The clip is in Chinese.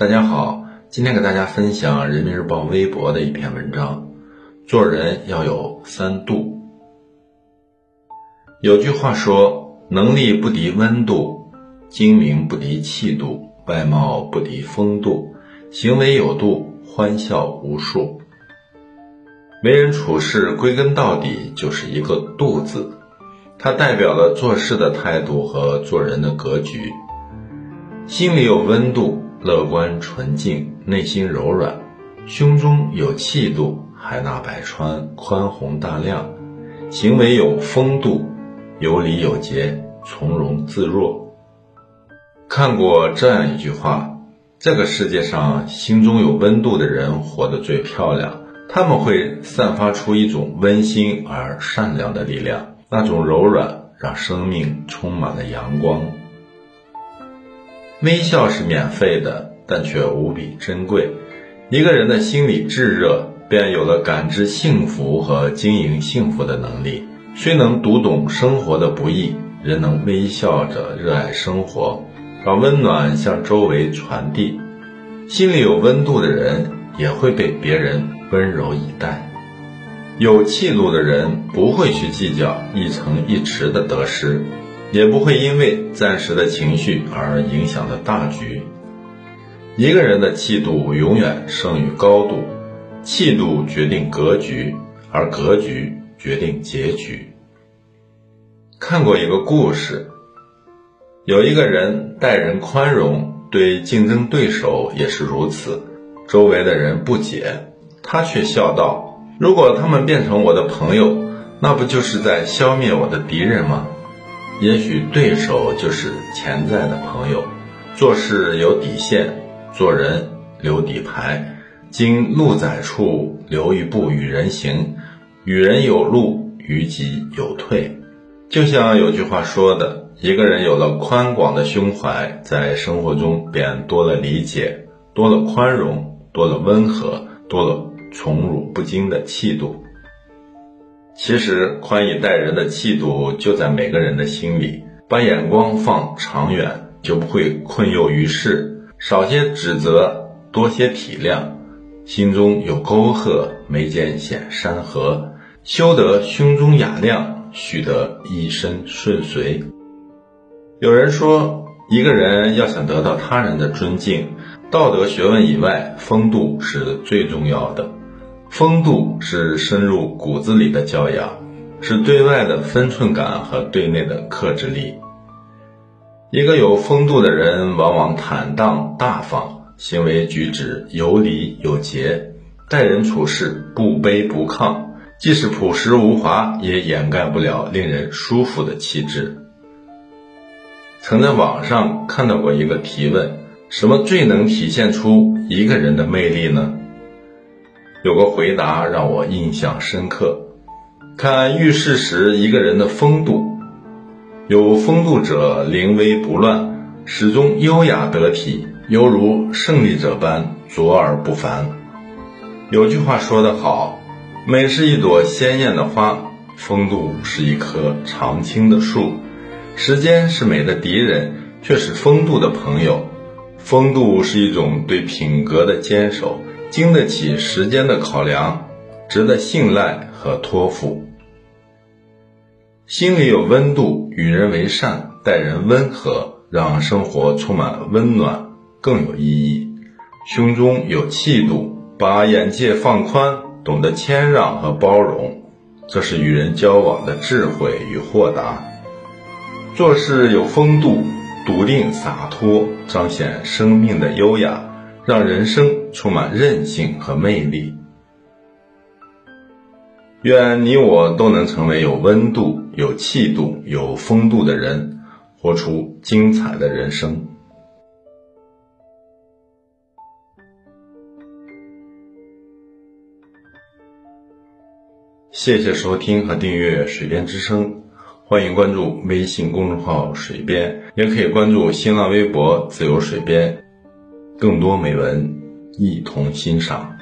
大家好，今天给大家分享人民日报微博的一篇文章。做人要有三度。有句话说：“能力不敌温度，精明不敌气度，外貌不敌风度，行为有度，欢笑无数。”为人处事，归根到底就是一个“度”字，它代表了做事的态度和做人的格局。心里有温度，乐观纯净，内心柔软，胸中有气度，海纳百川，宽宏大量，行为有风度，有礼有节，从容自若。看过这样一句话：这个世界上，心中有温度的人活得最漂亮。他们会散发出一种温馨而善良的力量，那种柔软让生命充满了阳光。微笑是免费的，但却无比珍贵。一个人的心里炙热，便有了感知幸福和经营幸福的能力。虽能读懂生活的不易，仍能微笑着热爱生活，把温暖向周围传递。心里有温度的人，也会被别人温柔以待。有气度的人，不会去计较一城一池的得失。也不会因为暂时的情绪而影响了大局。一个人的气度永远胜于高度，气度决定格局，而格局决定结局。看过一个故事，有一个人待人宽容，对竞争对手也是如此。周围的人不解，他却笑道：“如果他们变成我的朋友，那不就是在消灭我的敌人吗？”也许对手就是潜在的朋友，做事有底线，做人留底牌。经路窄处留一步与人行，与人有路，与己有退。就像有句话说的：一个人有了宽广的胸怀，在生活中便多了理解，多了宽容，多了温和，多了宠辱不惊的气度。其实，宽以待人的气度就在每个人的心里。把眼光放长远，就不会困囿于世。少些指责，多些体谅。心中有沟壑，眉间显山河。修得胸中雅量，许得一身顺遂。有人说，一个人要想得到他人的尊敬，道德学问以外，风度是最重要的。风度是深入骨子里的教养，是对外的分寸感和对内的克制力。一个有风度的人，往往坦荡大方，行为举止有礼有节，待人处事不卑不亢，即使朴实无华，也掩盖不了令人舒服的气质。曾在网上看到过一个提问：什么最能体现出一个人的魅力呢？有个回答让我印象深刻，看遇事时一个人的风度，有风度者临危不乱，始终优雅得体，犹如胜利者般卓而不凡。有句话说得好，美是一朵鲜艳的花，风度是一棵常青的树。时间是美的敌人，却是风度的朋友。风度是一种对品格的坚守。经得起时间的考量，值得信赖和托付。心里有温度，与人为善，待人温和，让生活充满温暖，更有意义。胸中有气度，把眼界放宽，懂得谦让和包容，这是与人交往的智慧与豁达。做事有风度，笃定洒脱，彰显生命的优雅。让人生充满韧性和魅力。愿你我都能成为有温度、有气度、有风度的人，活出精彩的人生。谢谢收听和订阅《水边之声》，欢迎关注微信公众号“水边”，也可以关注新浪微博“自由水边”。更多美文，一同欣赏。